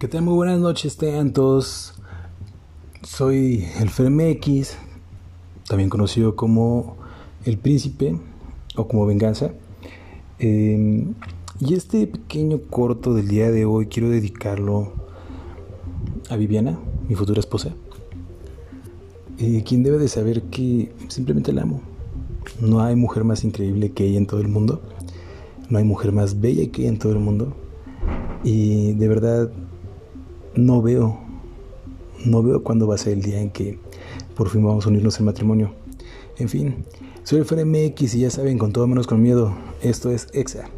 ¿Qué tal? Muy buenas noches, tengan todos. Soy el FrMX, también conocido como El Príncipe o como Venganza. Em, y este pequeño corto del día de hoy quiero dedicarlo a Viviana, mi futura esposa, eh, quien debe de saber que simplemente la amo. No hay mujer más increíble que ella en todo el mundo. No hay mujer más bella que ella en todo el mundo. Y de verdad no veo, no veo cuándo va a ser el día en que por fin vamos a unirnos en matrimonio. En fin, soy el FRMX y ya saben, con todo menos con miedo, esto es EXA.